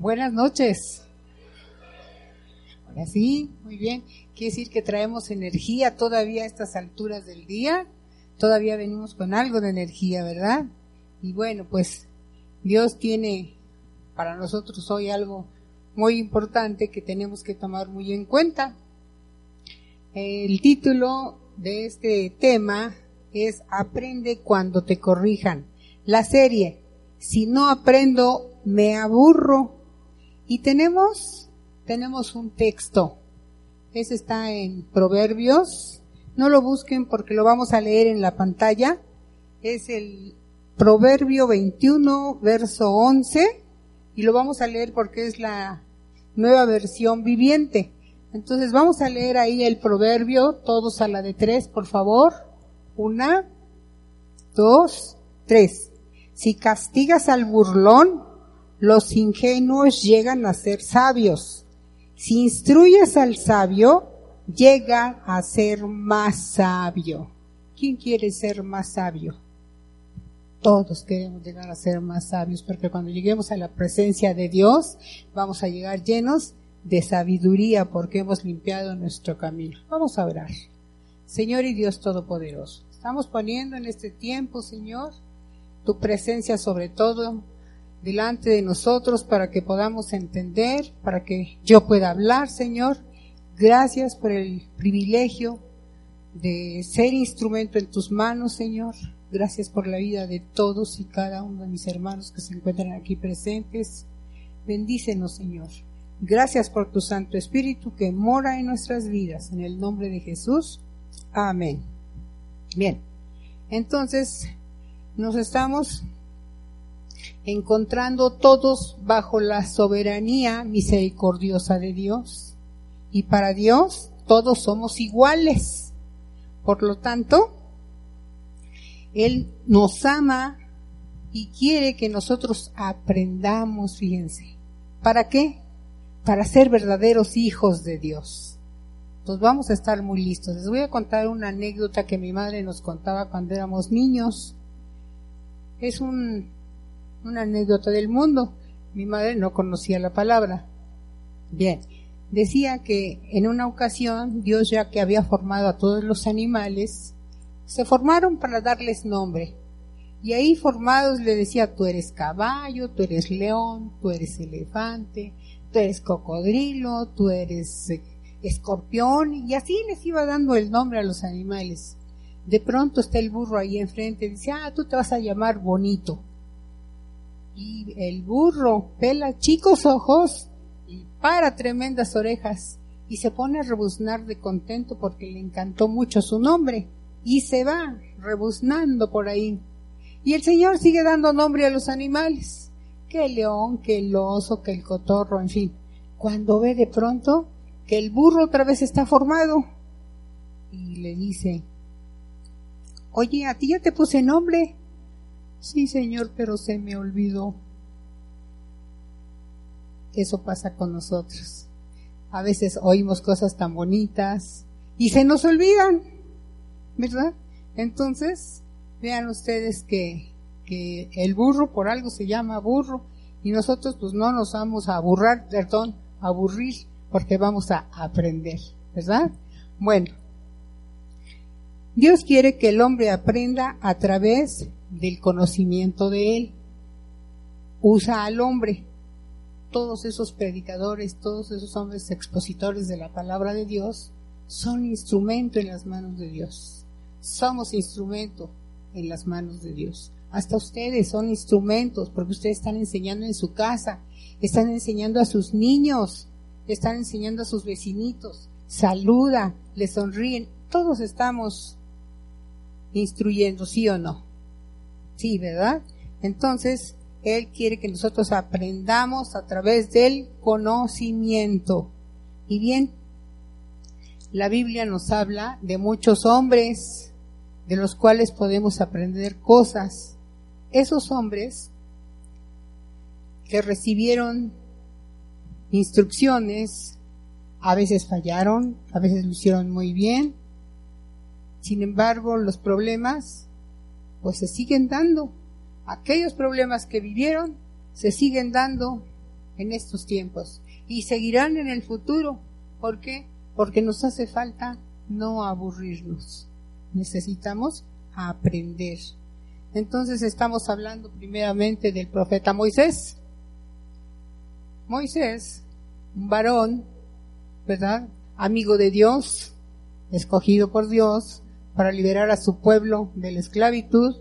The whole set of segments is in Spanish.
Buenas noches. Ahora sí, muy bien. Quiere decir que traemos energía todavía a estas alturas del día. Todavía venimos con algo de energía, ¿verdad? Y bueno, pues Dios tiene para nosotros hoy algo muy importante que tenemos que tomar muy en cuenta. El título de este tema es Aprende cuando te corrijan. La serie, si no aprendo, me aburro. Y tenemos, tenemos un texto. Ese está en Proverbios. No lo busquen porque lo vamos a leer en la pantalla. Es el Proverbio 21, verso 11. Y lo vamos a leer porque es la nueva versión viviente. Entonces vamos a leer ahí el proverbio, todos a la de tres, por favor. Una, dos, tres. Si castigas al burlón, los ingenuos llegan a ser sabios. Si instruyes al sabio, llega a ser más sabio. ¿Quién quiere ser más sabio? Todos queremos llegar a ser más sabios, porque cuando lleguemos a la presencia de Dios, vamos a llegar llenos de sabiduría, porque hemos limpiado nuestro camino. Vamos a orar. Señor y Dios Todopoderoso, estamos poniendo en este tiempo, Señor, tu presencia sobre todo delante de nosotros para que podamos entender, para que yo pueda hablar, Señor. Gracias por el privilegio de ser instrumento en tus manos, Señor. Gracias por la vida de todos y cada uno de mis hermanos que se encuentran aquí presentes. Bendícenos, Señor. Gracias por tu Santo Espíritu que mora en nuestras vidas. En el nombre de Jesús. Amén. Bien. Entonces, nos estamos encontrando todos bajo la soberanía misericordiosa de Dios. Y para Dios todos somos iguales. Por lo tanto, él nos ama y quiere que nosotros aprendamos, fíjense. ¿Para qué? Para ser verdaderos hijos de Dios. Entonces vamos a estar muy listos. Les voy a contar una anécdota que mi madre nos contaba cuando éramos niños. Es un, una anécdota del mundo. Mi madre no conocía la palabra. Bien, decía que en una ocasión Dios ya que había formado a todos los animales, se formaron para darles nombre. Y ahí formados le decía, tú eres caballo, tú eres león, tú eres elefante, tú eres cocodrilo, tú eres eh, escorpión, y así les iba dando el nombre a los animales. De pronto está el burro ahí enfrente dice, ah, tú te vas a llamar bonito. Y el burro pela chicos ojos y para tremendas orejas y se pone a rebuznar de contento porque le encantó mucho su nombre y se va rebuznando por ahí. Y el Señor sigue dando nombre a los animales, que el león, que el oso, que el cotorro, en fin. Cuando ve de pronto que el burro otra vez está formado y le dice, oye, a ti ya te puse nombre. Sí, Señor, pero se me olvidó. Eso pasa con nosotros. A veces oímos cosas tan bonitas y se nos olvidan. ¿verdad? Entonces, vean ustedes que, que el burro por algo se llama burro y nosotros pues no nos vamos a aburrar, perdón, aburrir porque vamos a aprender, ¿verdad? Bueno, Dios quiere que el hombre aprenda a través del conocimiento de Él. Usa al hombre. Todos esos predicadores, todos esos hombres expositores de la palabra de Dios son instrumento en las manos de Dios somos instrumento en las manos de Dios. Hasta ustedes son instrumentos porque ustedes están enseñando en su casa, están enseñando a sus niños, están enseñando a sus vecinitos, saluda, les sonríen, todos estamos instruyendo, ¿sí o no? Sí, ¿verdad? Entonces, Él quiere que nosotros aprendamos a través del conocimiento. Y bien, la Biblia nos habla de muchos hombres de los cuales podemos aprender cosas. Esos hombres que recibieron instrucciones, a veces fallaron, a veces lo hicieron muy bien. Sin embargo, los problemas pues se siguen dando. Aquellos problemas que vivieron se siguen dando en estos tiempos y seguirán en el futuro. ¿Por qué? Porque nos hace falta no aburrirnos. Necesitamos aprender. Entonces estamos hablando primeramente del profeta Moisés. Moisés, un varón, ¿verdad? Amigo de Dios, escogido por Dios para liberar a su pueblo de la esclavitud,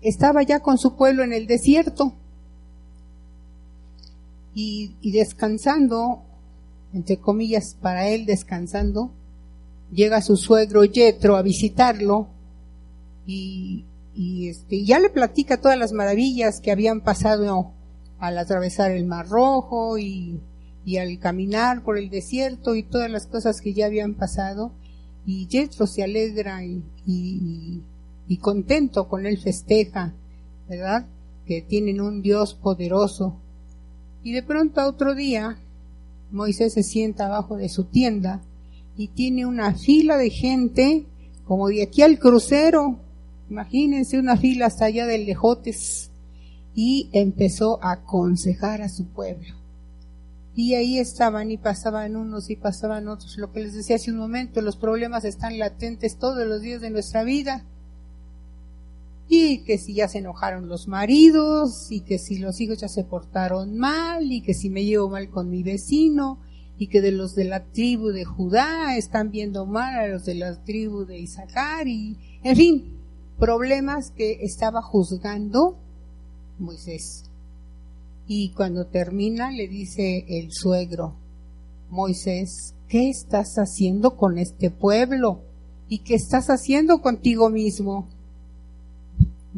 estaba ya con su pueblo en el desierto y, descansando, entre comillas, para él descansando, llega su suegro Yetro a visitarlo y, y este, ya le platica todas las maravillas que habían pasado al atravesar el Mar Rojo y al caminar por el desierto y todas las cosas que ya habían pasado. Y Yetro se alegra y, y, contento con él festeja, ¿verdad? Que tienen un Dios poderoso. Y de pronto otro día, Moisés se sienta abajo de su tienda y tiene una fila de gente, como de aquí al crucero, imagínense una fila hasta allá de Lejotes, y empezó a aconsejar a su pueblo. Y ahí estaban y pasaban unos y pasaban otros. Lo que les decía hace un momento, los problemas están latentes todos los días de nuestra vida y que si ya se enojaron los maridos y que si los hijos ya se portaron mal y que si me llevo mal con mi vecino y que de los de la tribu de Judá están viendo mal a los de la tribu de Isaacar y en fin, problemas que estaba juzgando Moisés. Y cuando termina le dice el suegro, Moisés, ¿qué estás haciendo con este pueblo? ¿Y qué estás haciendo contigo mismo?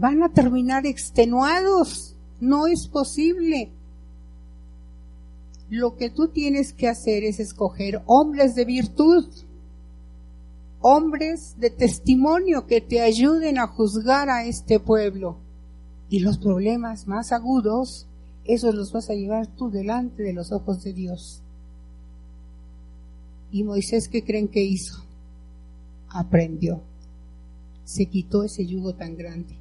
van a terminar extenuados. No es posible. Lo que tú tienes que hacer es escoger hombres de virtud, hombres de testimonio que te ayuden a juzgar a este pueblo. Y los problemas más agudos, esos los vas a llevar tú delante de los ojos de Dios. ¿Y Moisés qué creen que hizo? Aprendió. Se quitó ese yugo tan grande.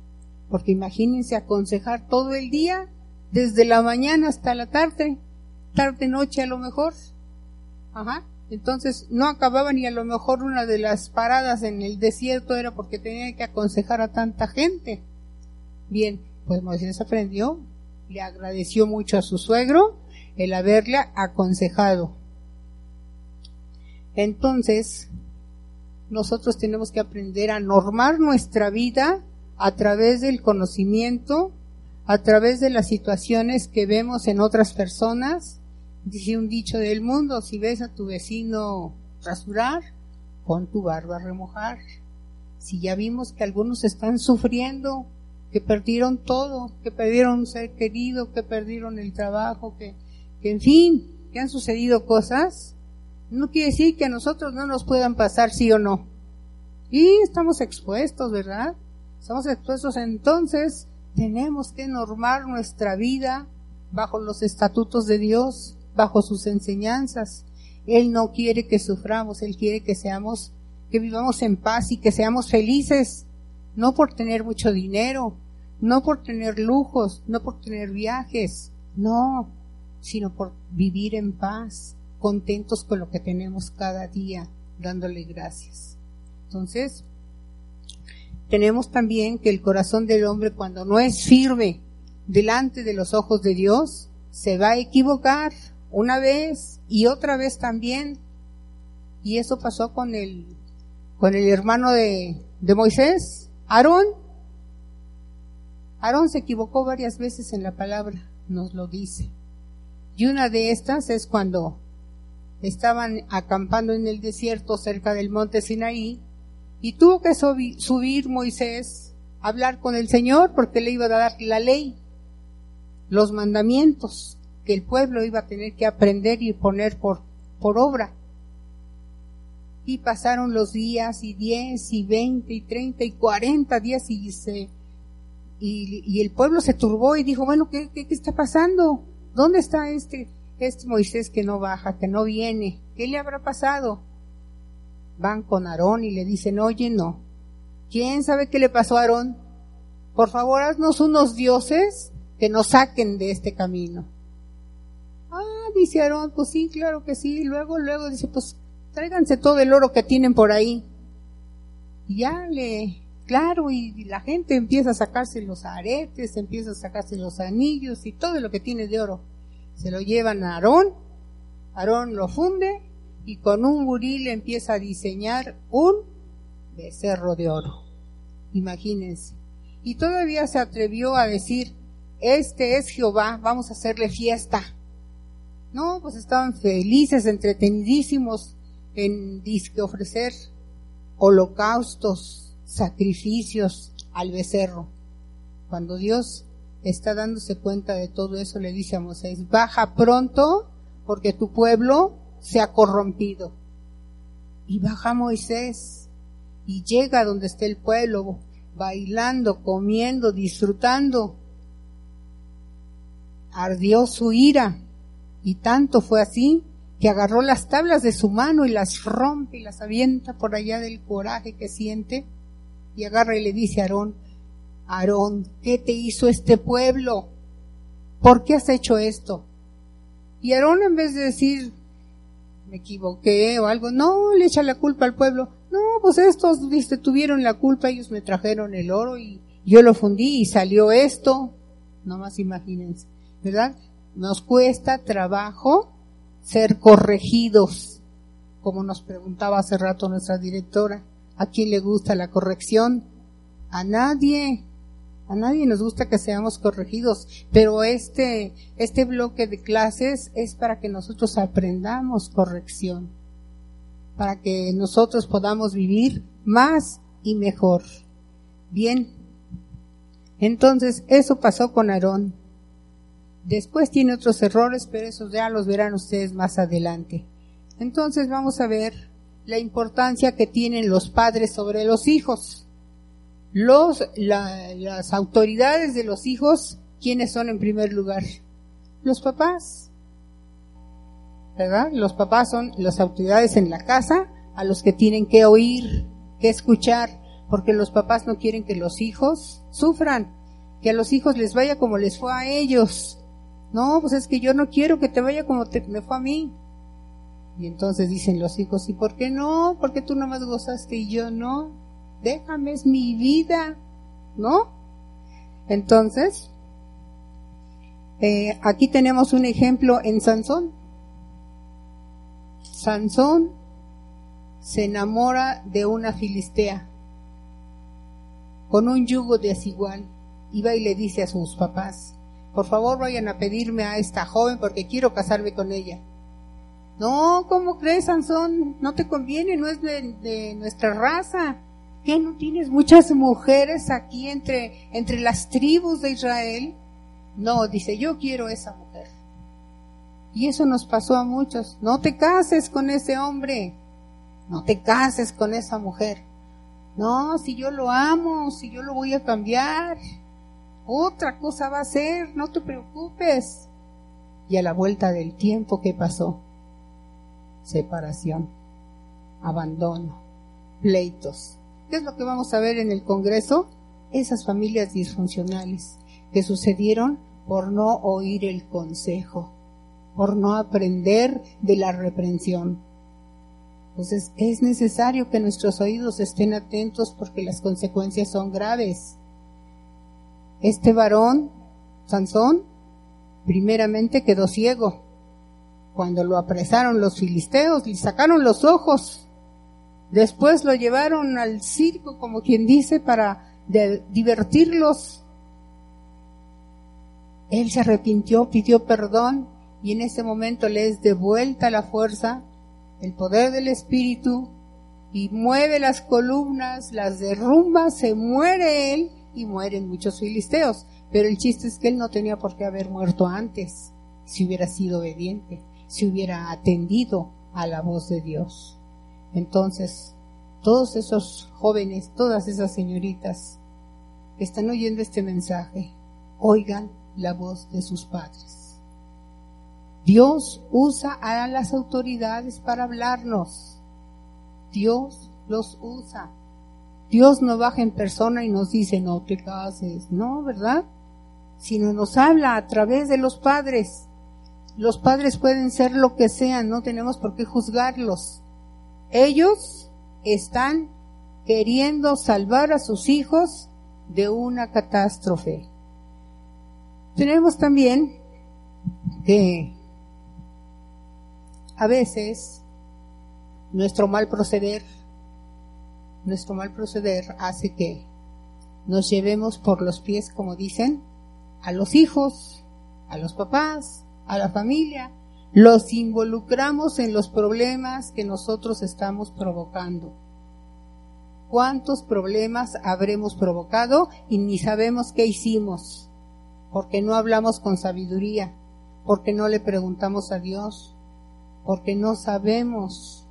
Porque imagínense aconsejar todo el día, desde la mañana hasta la tarde, tarde, noche a lo mejor. Ajá. Entonces no acababan y a lo mejor una de las paradas en el desierto era porque tenía que aconsejar a tanta gente. Bien, pues Moisés aprendió, le agradeció mucho a su suegro el haberle aconsejado. Entonces, nosotros tenemos que aprender a normar nuestra vida a través del conocimiento, a través de las situaciones que vemos en otras personas. Dice un dicho del mundo, si ves a tu vecino rasurar, pon tu barba a remojar. Si ya vimos que algunos están sufriendo, que perdieron todo, que perdieron un ser querido, que perdieron el trabajo, que, que en fin, que han sucedido cosas, no quiere decir que a nosotros no nos puedan pasar sí o no. Y estamos expuestos, ¿verdad? Estamos expuestos entonces, tenemos que normar nuestra vida bajo los estatutos de Dios, bajo sus enseñanzas. Él no quiere que suframos, Él quiere que seamos, que vivamos en paz y que seamos felices, no por tener mucho dinero, no por tener lujos, no por tener viajes, no, sino por vivir en paz, contentos con lo que tenemos cada día, dándole gracias. Entonces, tenemos también que el corazón del hombre cuando no es firme delante de los ojos de Dios, se va a equivocar una vez y otra vez también. Y eso pasó con el, con el hermano de, de Moisés, Aarón. Aarón se equivocó varias veces en la palabra, nos lo dice. Y una de estas es cuando estaban acampando en el desierto cerca del monte Sinaí y tuvo que subir Moisés a hablar con el Señor porque le iba a dar la ley, los mandamientos que el pueblo iba a tener que aprender y poner por, por obra. Y pasaron los días y diez y veinte y treinta y cuarenta días y se, y, el pueblo se turbó y dijo, bueno, ¿qué, qué, qué está pasando? ¿Dónde está este, este Moisés que no baja, que no viene? ¿Qué le habrá pasado? van con Aarón y le dicen, oye, no, ¿quién sabe qué le pasó a Aarón? Por favor, haznos unos dioses que nos saquen de este camino. dice Aarón, pues sí, claro que sí. Luego, luego dice, pues tráiganse todo el oro que tienen por ahí. Y ya le, claro, y la gente empieza a sacarse los aretes, empieza a sacarse los anillos y todo lo que tiene de oro. Se lo llevan a Aarón, Aarón lo funde y con un buril empieza a diseñar un becerro de oro. Imagínense. Y todavía se atrevió a decir, este es Jehová, vamos a hacerle fiesta. No, pues estaban felices, entretenidísimos en disque ofrecer holocaustos, sacrificios al becerro. Cuando Dios está dándose cuenta de todo eso, le dice a Moisés, baja pronto porque tu pueblo se ha corrompido. Y baja Moisés y llega donde está el pueblo, bailando, comiendo, disfrutando. Ardió su ira y tanto fue así que agarró las tablas de su mano y las rompe y las avienta por allá del coraje que siente y agarra y le dice a Aarón, Aarón, ¿qué te hizo este pueblo? ¿Por qué has hecho esto? Y Aarón en vez de decir, me equivoqué o algo, no, le echa la culpa al pueblo. No, pues estos tuvieron la culpa, ellos me trajeron el oro y yo lo fundí y salió esto. No más imagínense, ¿verdad? Nos cuesta trabajo ser corregidos, como nos preguntaba hace rato nuestra directora. ¿A quién le gusta la corrección? A nadie. A nadie nos gusta que seamos corregidos, pero este, este bloque de clases es para que nosotros aprendamos corrección, para que nosotros podamos vivir más y mejor. Bien, entonces eso pasó con Aarón. Después tiene otros errores, pero esos ya los verán ustedes más adelante. Entonces vamos a ver la importancia que tienen los padres sobre los hijos los, las autoridades de los hijos, ¿quiénes son en primer lugar? Los papás. ¿Verdad? Los papás son las autoridades en la casa a los que tienen que oír, que escuchar, porque los papás no quieren que los hijos sufran, que a los hijos les vaya como les fue a ellos. No, pues es que yo no quiero que te vaya como te, me fue a mí. Y entonces dicen los hijos, ¿y por qué no? Porque tú nomás gozaste y yo no déjame, es mi vida, ¿no? Entonces, eh, aquí tenemos un ejemplo en Sansón. Sansón se enamora de una filistea con un yugo desigual. Iba y le dice a sus papás, por favor vayan a pedirme a esta joven porque quiero casarme con ella. No, ¿cómo crees, Sansón? No te conviene, no es de nuestra raza. ¿Qué no tienes muchas mujeres aquí entre, entre las tribus de Israel? No, dice, yo quiero esa mujer. Y eso nos pasó a muchos. No te cases con ese hombre. No te cases con esa mujer. No, si yo lo amo, si yo lo voy a cambiar. Otra cosa va a ser, no te preocupes. Y a la vuelta del tiempo, ¿qué pasó? Separación, abandono, pleitos, ¿Qué es lo que vamos a ver en el Congreso? Esas familias disfuncionales que sucedieron por no oír el consejo, por no aprender de la reprensión. Entonces es necesario que nuestros oídos estén atentos porque las consecuencias son graves. Este varón, Sansón, primeramente quedó ciego. Cuando lo apresaron los filisteos, le sacaron los ojos Después lo llevaron al circo, como quien dice, para divertirlos. Él se arrepintió, pidió perdón y en ese momento le es devuelta la fuerza, el poder del Espíritu y mueve las columnas, las derrumba, se muere él y mueren muchos filisteos. Pero el chiste es que él no tenía por qué haber muerto antes, si hubiera sido obediente, si hubiera atendido a la voz de Dios. Entonces, todos esos jóvenes, todas esas señoritas que están oyendo este mensaje, oigan la voz de sus padres. Dios usa a las autoridades para hablarnos. Dios los usa. Dios no baja en persona y nos dice, no te cases, no, ¿verdad? Sino nos habla a través de los padres. los padres pueden ser lo que sean, no tenemos por qué juzgarlos. Ellos están queriendo salvar a sus hijos de una catástrofe. Tenemos también que a veces nuestro mal proceder, nuestro mal proceder hace que nos llevemos por los pies, como dicen, a los hijos, a los papás, a la familia, los involucramos en los problemas que nosotros estamos provocando. ¿Cuántos problemas habremos provocado y ni sabemos qué hicimos? Porque no hablamos con sabiduría, porque no le preguntamos a Dios, porque no sabemos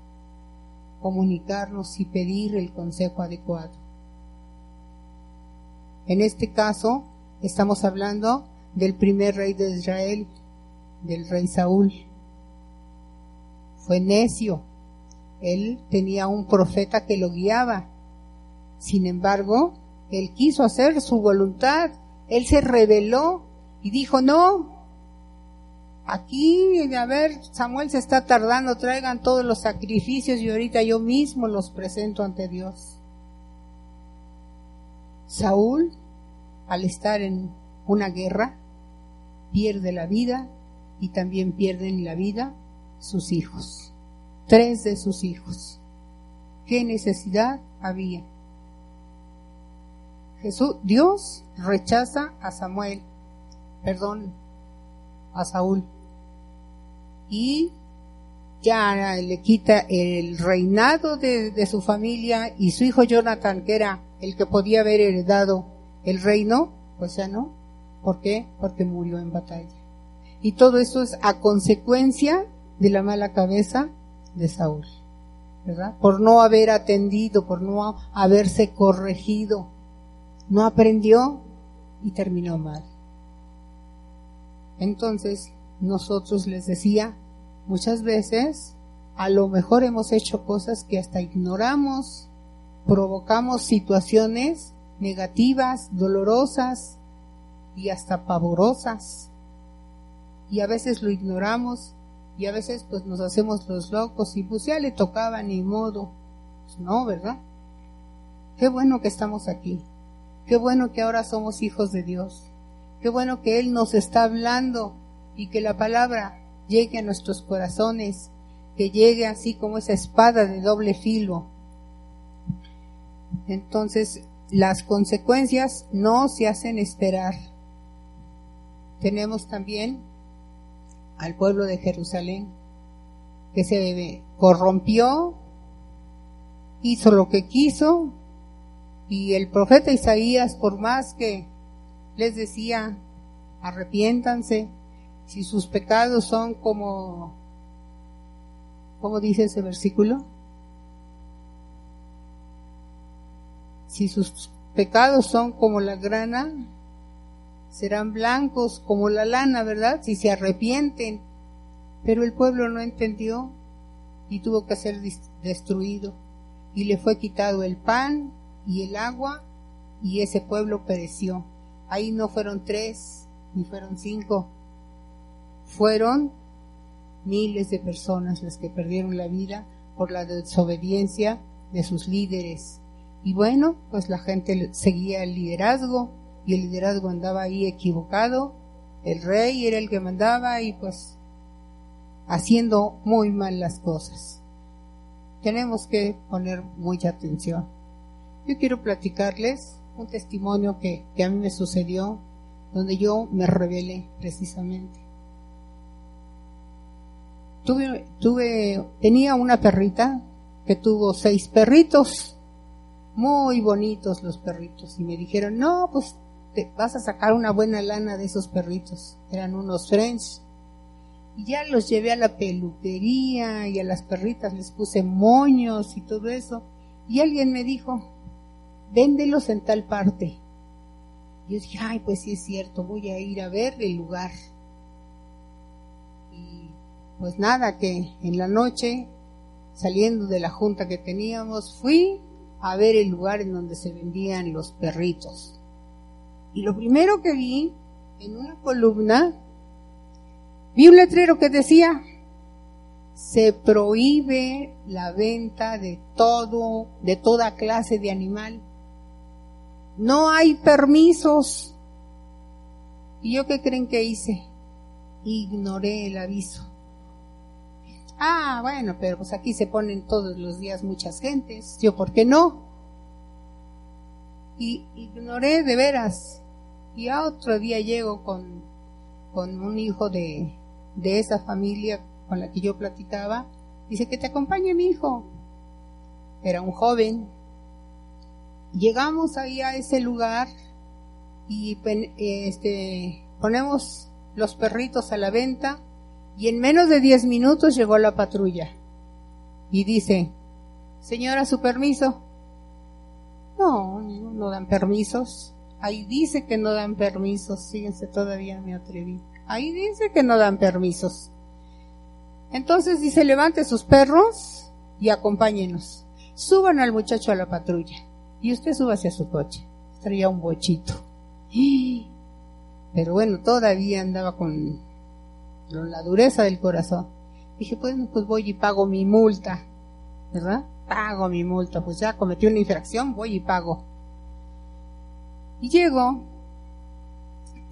comunicarnos y pedir el consejo adecuado. En este caso, estamos hablando del primer rey de Israel, del rey Saúl. Fue necio. Él tenía un profeta que lo guiaba. Sin embargo, él quiso hacer su voluntad. Él se rebeló y dijo, no, aquí, a ver, Samuel se está tardando, traigan todos los sacrificios y ahorita yo mismo los presento ante Dios. Saúl, al estar en una guerra, pierde la vida y también pierden la vida sus hijos, tres de sus hijos. ¿Qué necesidad había? Jesús, Dios rechaza a Samuel, perdón, a Saúl, y ya le quita el reinado de, su familia y su hijo Jonathan, que era el que podía haber heredado el reino, pues ya no. ¿Por qué? Porque murió en batalla. Y todo eso es a consecuencia de la mala cabeza de Saúl, ¿verdad? Por no haber atendido, por no haberse corregido. No aprendió y terminó mal. Entonces, nosotros les decía, muchas veces, a lo mejor hemos hecho cosas que hasta ignoramos, provocamos situaciones negativas, dolorosas y hasta pavorosas y a veces lo ignoramos y a veces pues nos hacemos los locos y pues ya le tocaba ni modo. Pues no, ¿verdad? Qué bueno que estamos aquí. Qué bueno que ahora somos hijos de Dios. Qué bueno que Él nos está hablando y que la palabra llegue a nuestros corazones, que llegue así como esa espada de doble filo. Entonces, las consecuencias no se hacen esperar. Tenemos también al pueblo de Jerusalén, que se corrompió, hizo lo que quiso, y el profeta Isaías, por más que les decía, arrepiéntanse, si sus pecados son como, ¿cómo dice ese versículo? Si sus pecados son como la grana, serán blancos como la lana, ¿verdad? Si se arrepienten. Pero el pueblo no entendió y tuvo que ser destruido. Y le fue quitado el pan y el agua y ese pueblo pereció. Ahí no fueron tres ni fueron cinco. Fueron miles de personas las que perdieron la vida por la desobediencia de sus líderes. Y bueno, pues la gente seguía el liderazgo y el liderazgo andaba ahí equivocado, el rey era el que mandaba y pues haciendo muy mal las cosas. Tenemos que poner mucha atención. Yo quiero platicarles un testimonio que, a mí me sucedió, donde yo me rebelé precisamente. Tuve, tuve, tenía una perrita que tuvo seis perritos, muy bonitos los perritos, y me dijeron, no, pues vas a sacar una buena lana de esos perritos. Eran unos French. Y ya los llevé a la peluquería y a las perritas les puse moños y todo eso. Y alguien me dijo, véndelos en tal parte. Y yo dije, ay, pues sí es cierto, voy a ir a ver el lugar. Pues nada, que en la noche, saliendo de la junta que teníamos, fui a ver el lugar en donde se vendían los perritos. Y lo primero que vi en una columna Vi un letrero que decía, se prohíbe la venta de todo, de toda clase de animal. No hay permisos. ¿Y yo qué creen que hice? Ignoré el aviso. Ah, bueno, pero pues aquí se ponen todos los días muchas gentes. Yo, ¿por qué no? Y ignoré de veras. Y a otro día llego con, con un hijo de, de esa familia con la que yo platicaba, dice que te acompañe mi hijo. Era un joven. Llegamos ahí a ese lugar y este, ponemos los perritos a la venta y en menos de 10 minutos llegó la patrulla y dice, señora, su permiso. No, no dan permisos. Ahí dice que no dan permisos. Fíjense, todavía me atreví. Ahí dice que no dan permisos. Entonces dice, levante sus perros y acompáñenos. Suban al muchacho a la patrulla. Y usted suba hacia su coche. Traía un bochito. Pero bueno, todavía andaba con la dureza del corazón. Dije, pues, pues voy y pago mi multa. ¿Verdad? Pago mi multa. Pues ya cometí una infracción, voy y pago. Y llego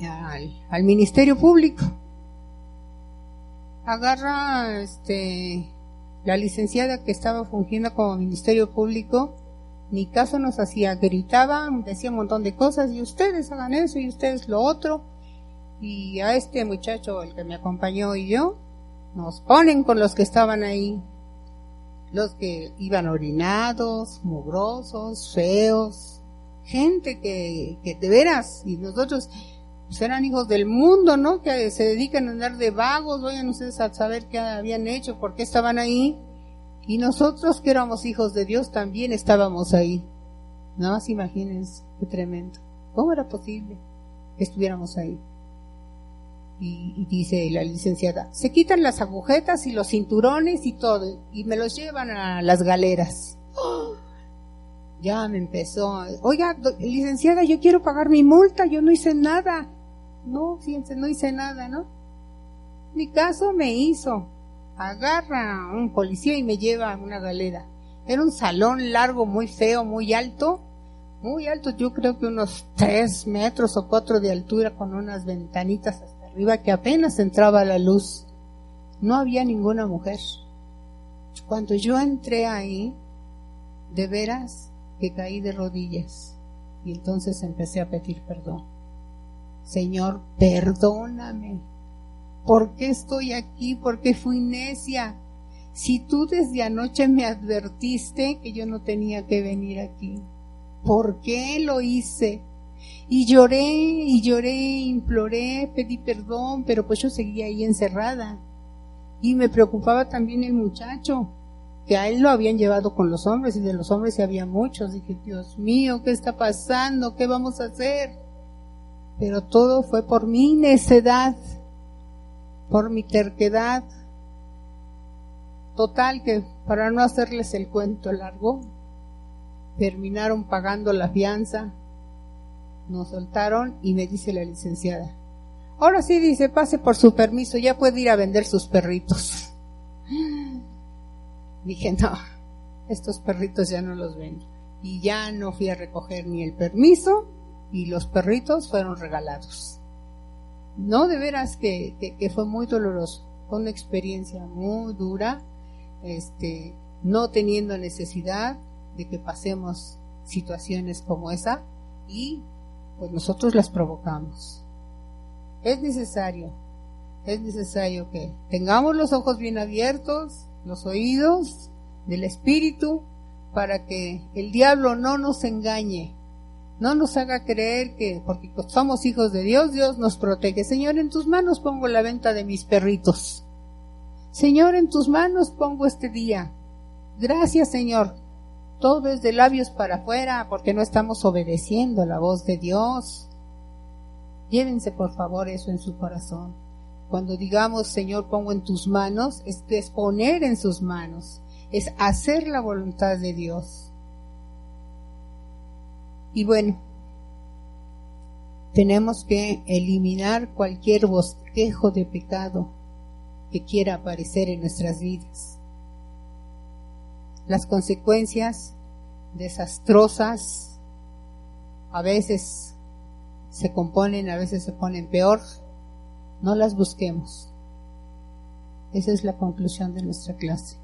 al, al Ministerio Público agarra este la licenciada que estaba fungiendo como Ministerio Público, ni caso nos hacía, gritaba, decía un montón de cosas, y ustedes hagan eso y ustedes lo otro, y a este muchacho, el que me acompañó y yo, nos ponen con los que estaban ahí, los que iban orinados, mugrosos, feos, gente que, que de veras, y nosotros, pues eran hijos del mundo, ¿no? Que se dedican a andar de vagos, vayan ustedes a saber qué habían hecho, por qué estaban ahí. Y nosotros que éramos hijos de Dios también estábamos ahí. Nada más imagínense, qué tremendo. ¿Cómo era posible que estuviéramos ahí? Y, dice la licenciada, se quitan las agujetas y los cinturones y todo, y me los llevan a las galeras. Ya me empezó, oiga, licenciada, yo quiero pagar mi multa, yo no hice nada. No, fíjense, no hice nada, ¿no? Ni caso me hizo. Agarra a un policía y me lleva a una galera. Era un salón largo, muy feo, muy alto. Muy alto, yo creo que unos tres metros o cuatro de altura con unas ventanitas hasta arriba que apenas entraba la luz. No había ninguna mujer. Cuando yo entré ahí, de veras que caí de rodillas y entonces empecé a pedir perdón. Señor, perdóname. ¿Por qué estoy aquí? ¿Por qué fui necia? Si tú desde anoche me advertiste que yo no tenía que venir aquí, ¿por qué lo hice? Y lloré y lloré, imploré, pedí perdón, pero pues yo seguía ahí encerrada. Y me preocupaba también el muchacho, que a él lo habían llevado con los hombres y de los hombres había muchos. Dije, Dios mío, ¿qué está pasando? ¿Qué vamos a hacer? pero todo fue por mi necedad, por mi terquedad. Total que, para no hacerles el cuento largo, terminaron pagando la fianza, nos soltaron y me dice la licenciada, ahora sí dice, pase por su permiso, ya puede ir a vender sus perritos. Dije, no, estos perritos ya no los vendo. Y ya no fui a recoger ni el permiso, y los perritos fueron regalados. No, de veras que, que, fue muy doloroso, fue una experiencia muy dura, este, no teniendo necesidad de que pasemos situaciones como esa y pues nosotros las provocamos. Es necesario, es necesario que tengamos los ojos bien abiertos, los oídos del espíritu, para que el diablo no nos engañe no nos haga creer que porque somos hijos de Dios, Dios nos protege. Señor, en tus manos pongo la venta de mis perritos. Señor, en tus manos pongo este día. Gracias, Señor. Todo es de labios para afuera porque no estamos obedeciendo la voz de Dios. Llévense, por favor, eso en su corazón. Cuando digamos, Señor, pongo en tus manos, es poner en sus manos, es hacer la voluntad de Dios. Y bueno, tenemos que eliminar cualquier bosquejo de pecado que quiera aparecer en nuestras vidas. Las consecuencias desastrosas a veces se componen, a veces se ponen peor. No las busquemos. Esa es la conclusión de nuestra clase.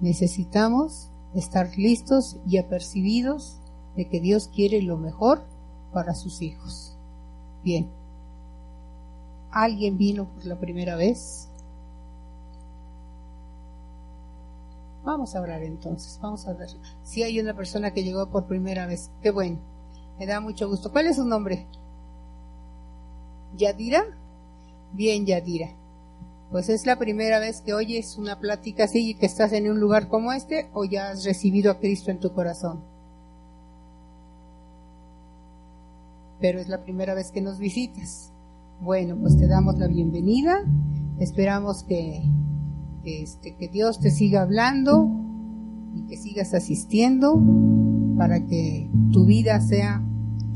Necesitamos estar listos y apercibidos de que Dios quiere lo mejor para sus hijos. Bien. ¿Alguien vino por la primera vez? Vamos a orar entonces, vamos a ver. Si hay una persona que llegó por primera vez, qué bueno, me da mucho gusto. ¿Cuál es su nombre? ¿Yadira? Bien, Yadira. Pues es la primera vez que oyes una plática así y que estás en un lugar como este o ya has recibido a Cristo en tu corazón. Pero es la primera vez que nos visitas. Bueno, pues te damos la bienvenida. Esperamos que, este, que Dios te siga hablando y que sigas asistiendo para que tu vida sea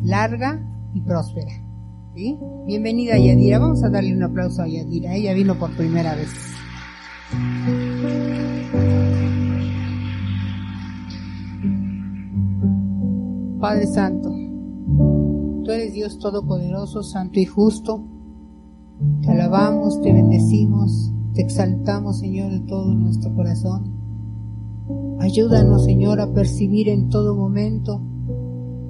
larga y próspera. ¿sí? Bienvenida Yadira. Vamos a darle un aplauso a Yadira. Ella vino por primera vez. Padre Santo, tú eres Dios Todopoderoso, Santo y Justo. Te alabamos, te bendecimos, te exaltamos, Señor, de todo nuestro corazón. Ayúdanos, Señor, a percibir en todo momento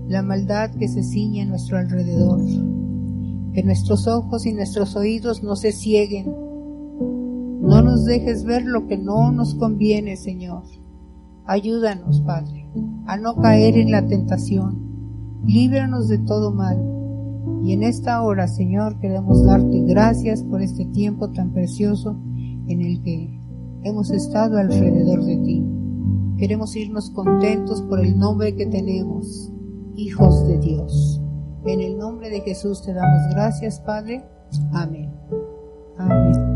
la maldad que se ciñe a nuestro alrededor. Que nuestros ojos y nuestros oídos no se cieguen. No nos dejes ver lo que no nos conviene, Señor. Ayúdanos, Padre, a no caer en la tentación. Líbranos de todo mal y en esta hora, Señor, queremos darte gracias por este tiempo tan precioso en el que hemos estado alrededor de ti. Queremos irnos contentos por el nombre que tenemos, hijos de Dios. En el nombre de Jesús te damos gracias, Padre. Amén. Amén.